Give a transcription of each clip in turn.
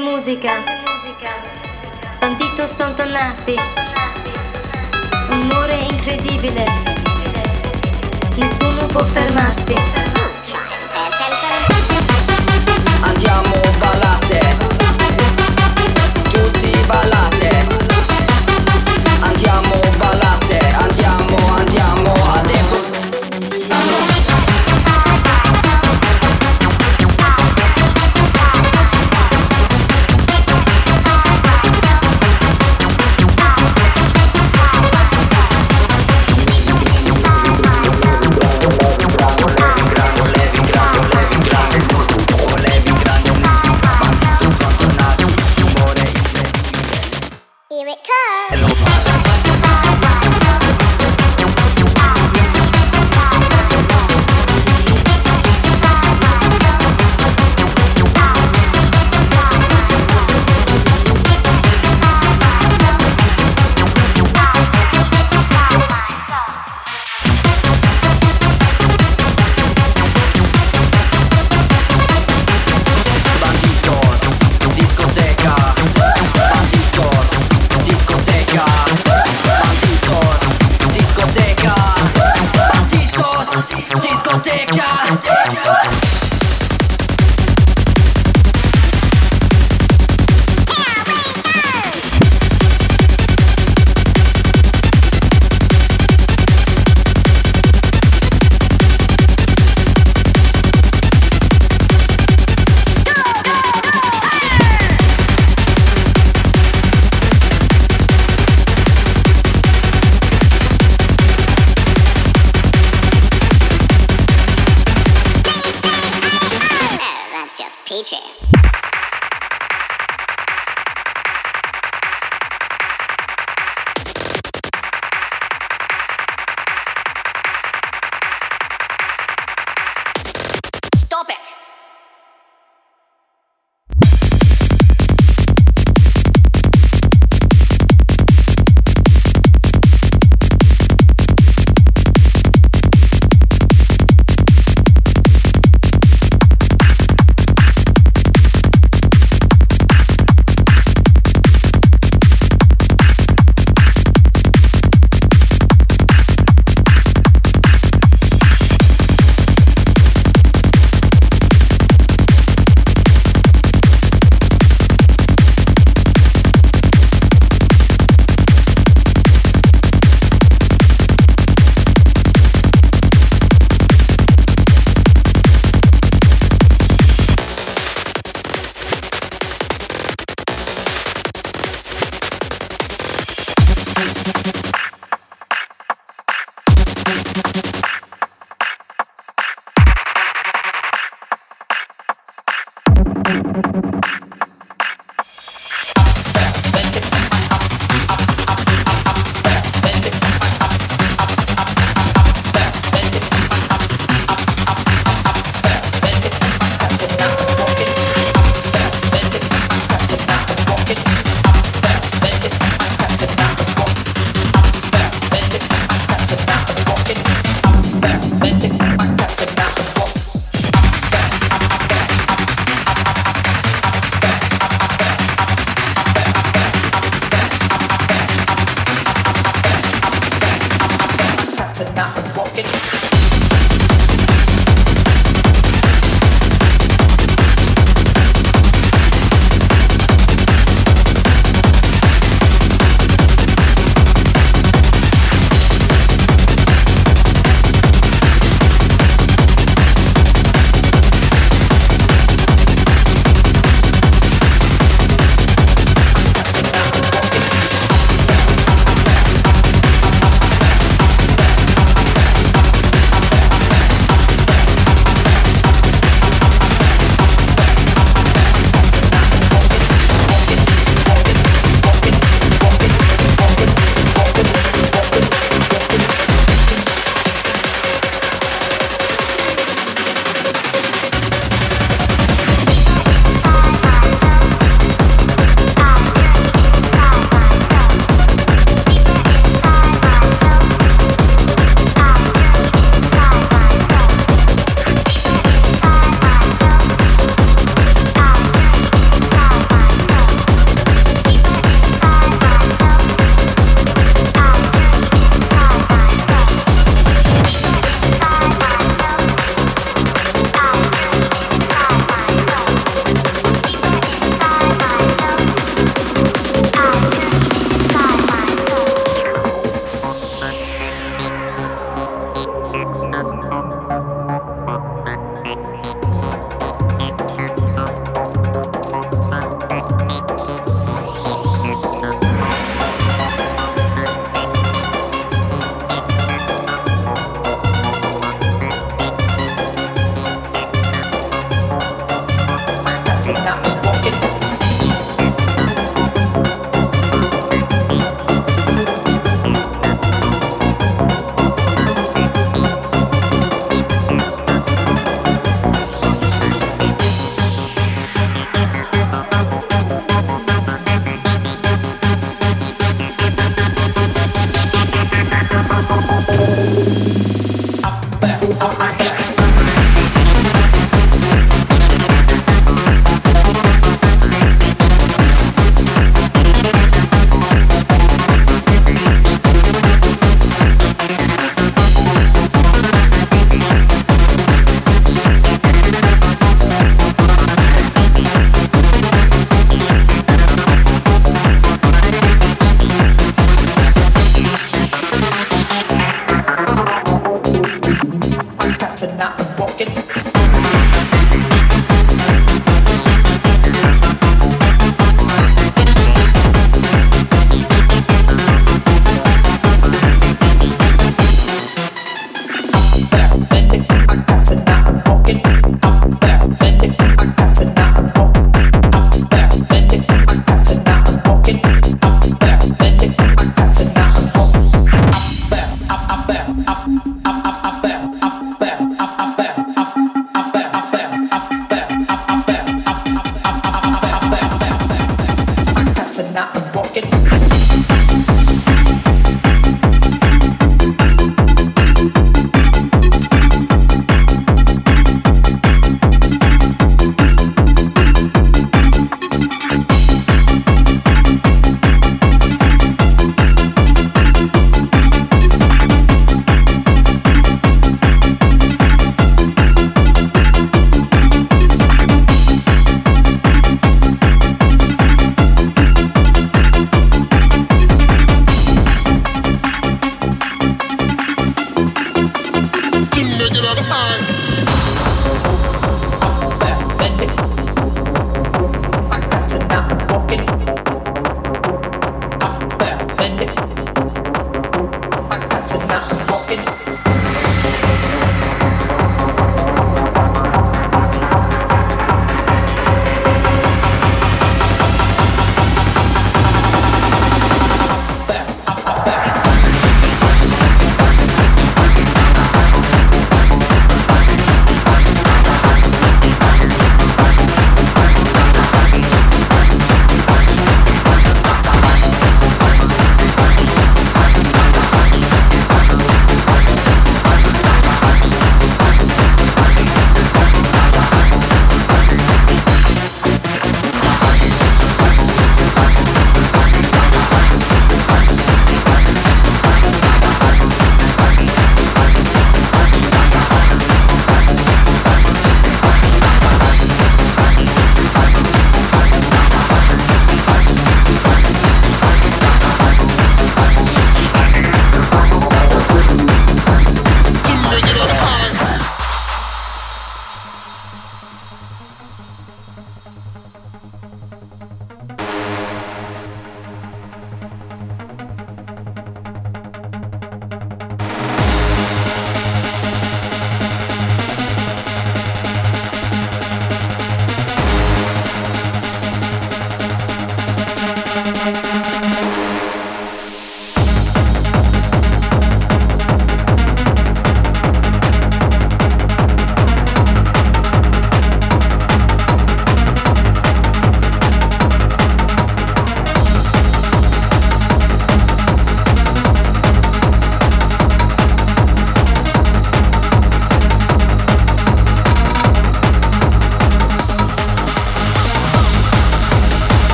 musica, bandito son tornati, Un amore incredibile, nessuno può fermarsi. Andiamo.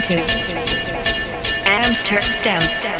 Native. Amsterdam.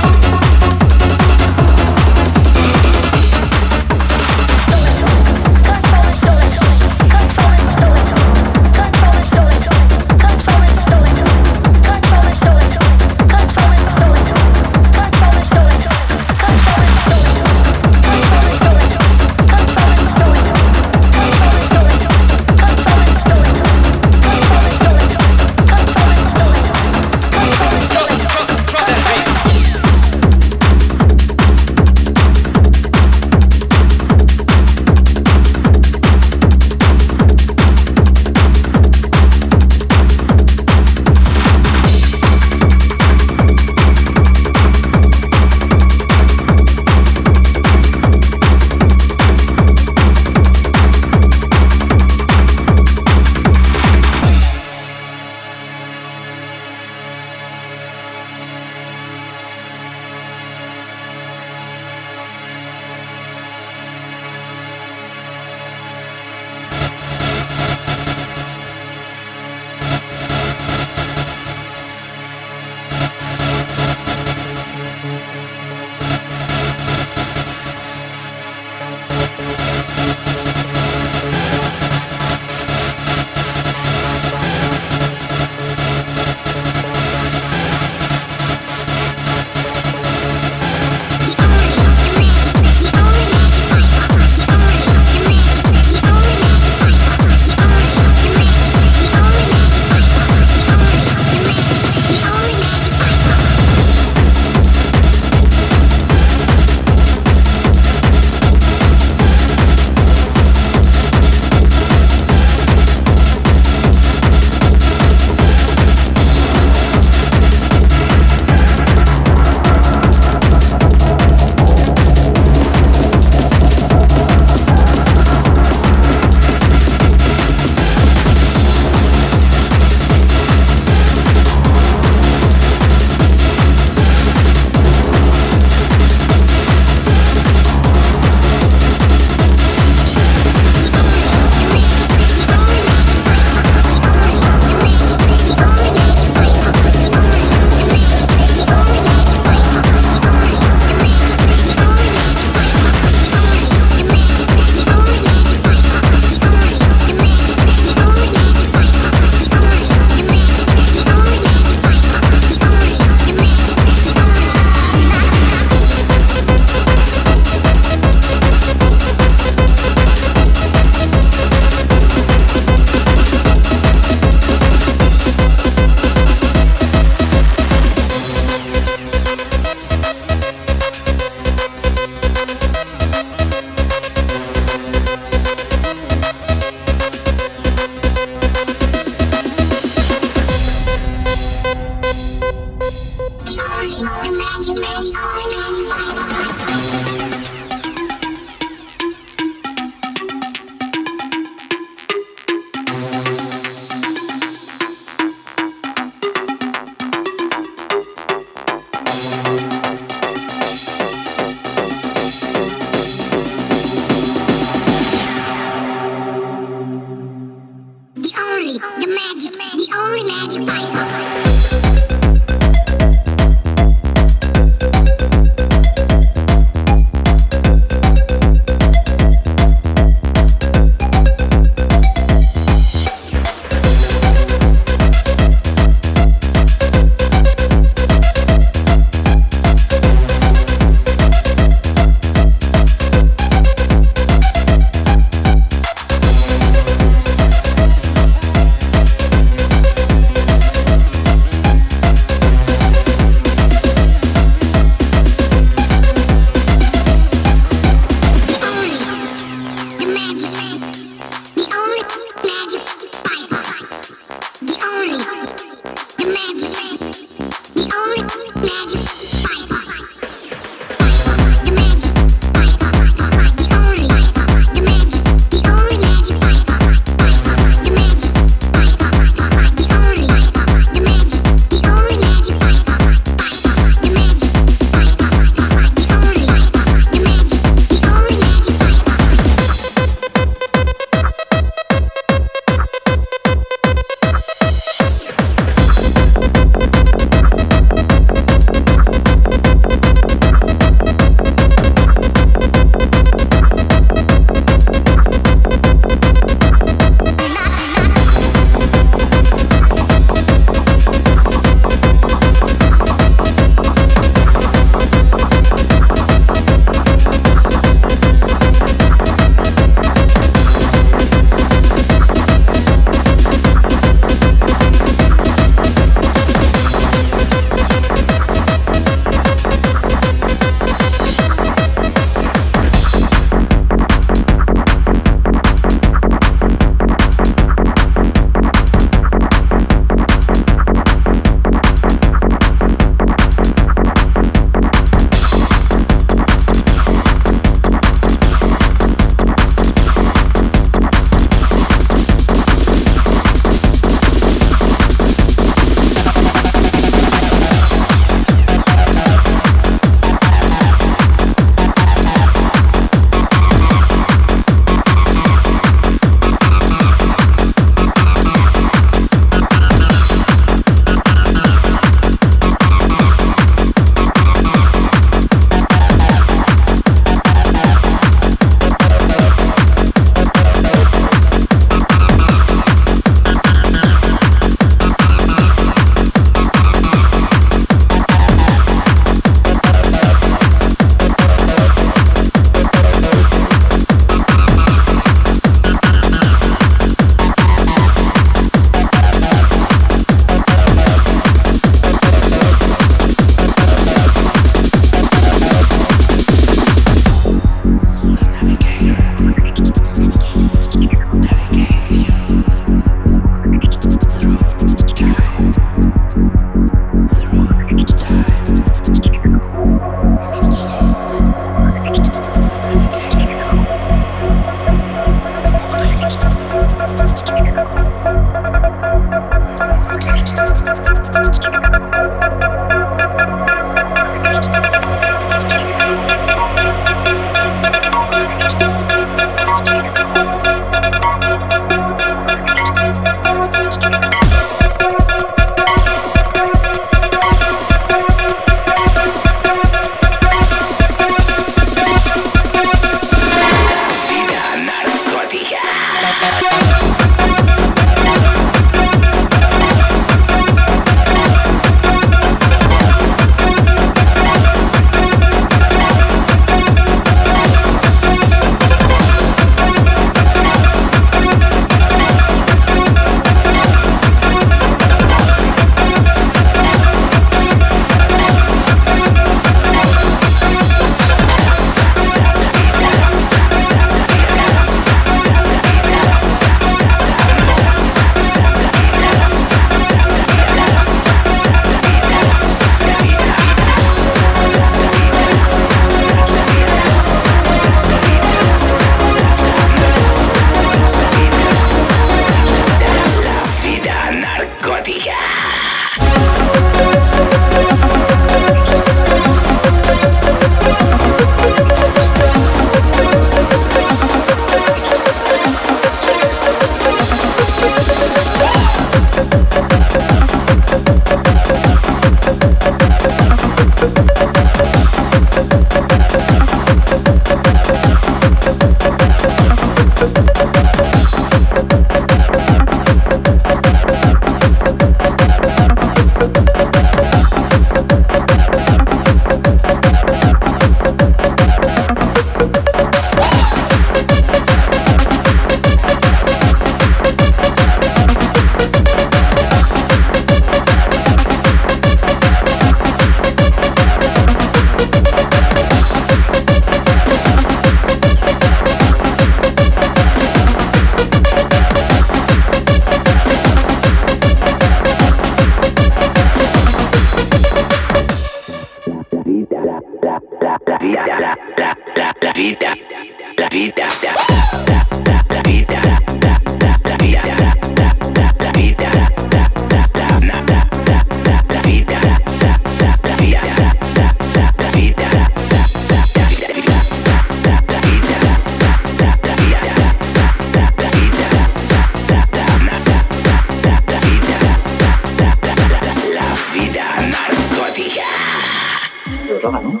Droga, ¿no?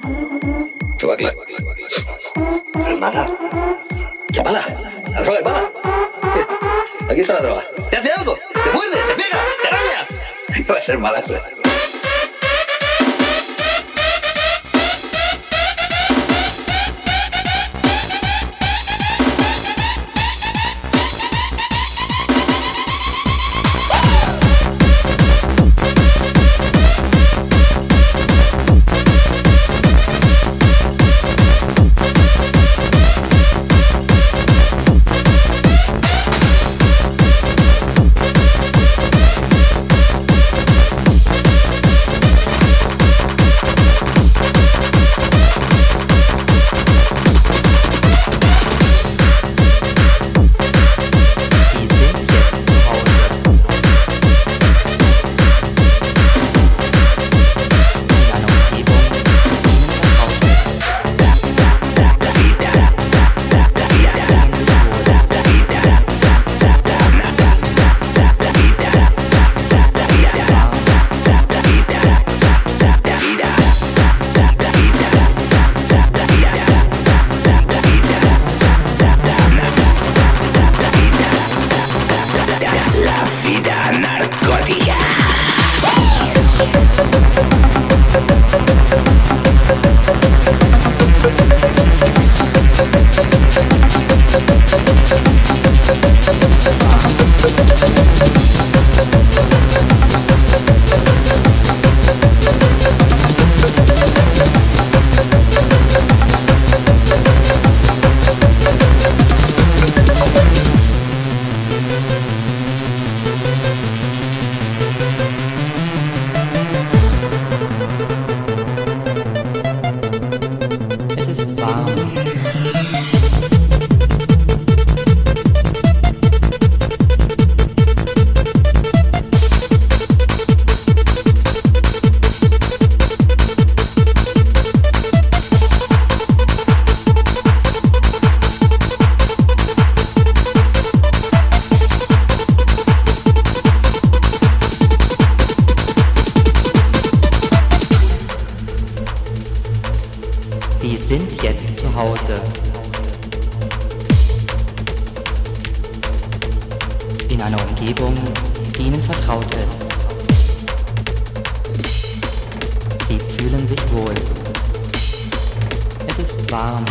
Droga, claro. Es mala. ¿Qué mala? La droga es mala. Aquí está la droga. ¿Te hace algo? ¿Te muerde? ¿Te pega? ¿Te araña? ¿Qué va a ser mala? Sie sind jetzt zu Hause. In einer Umgebung, die Ihnen vertraut ist. Sie fühlen sich wohl. Es ist warm.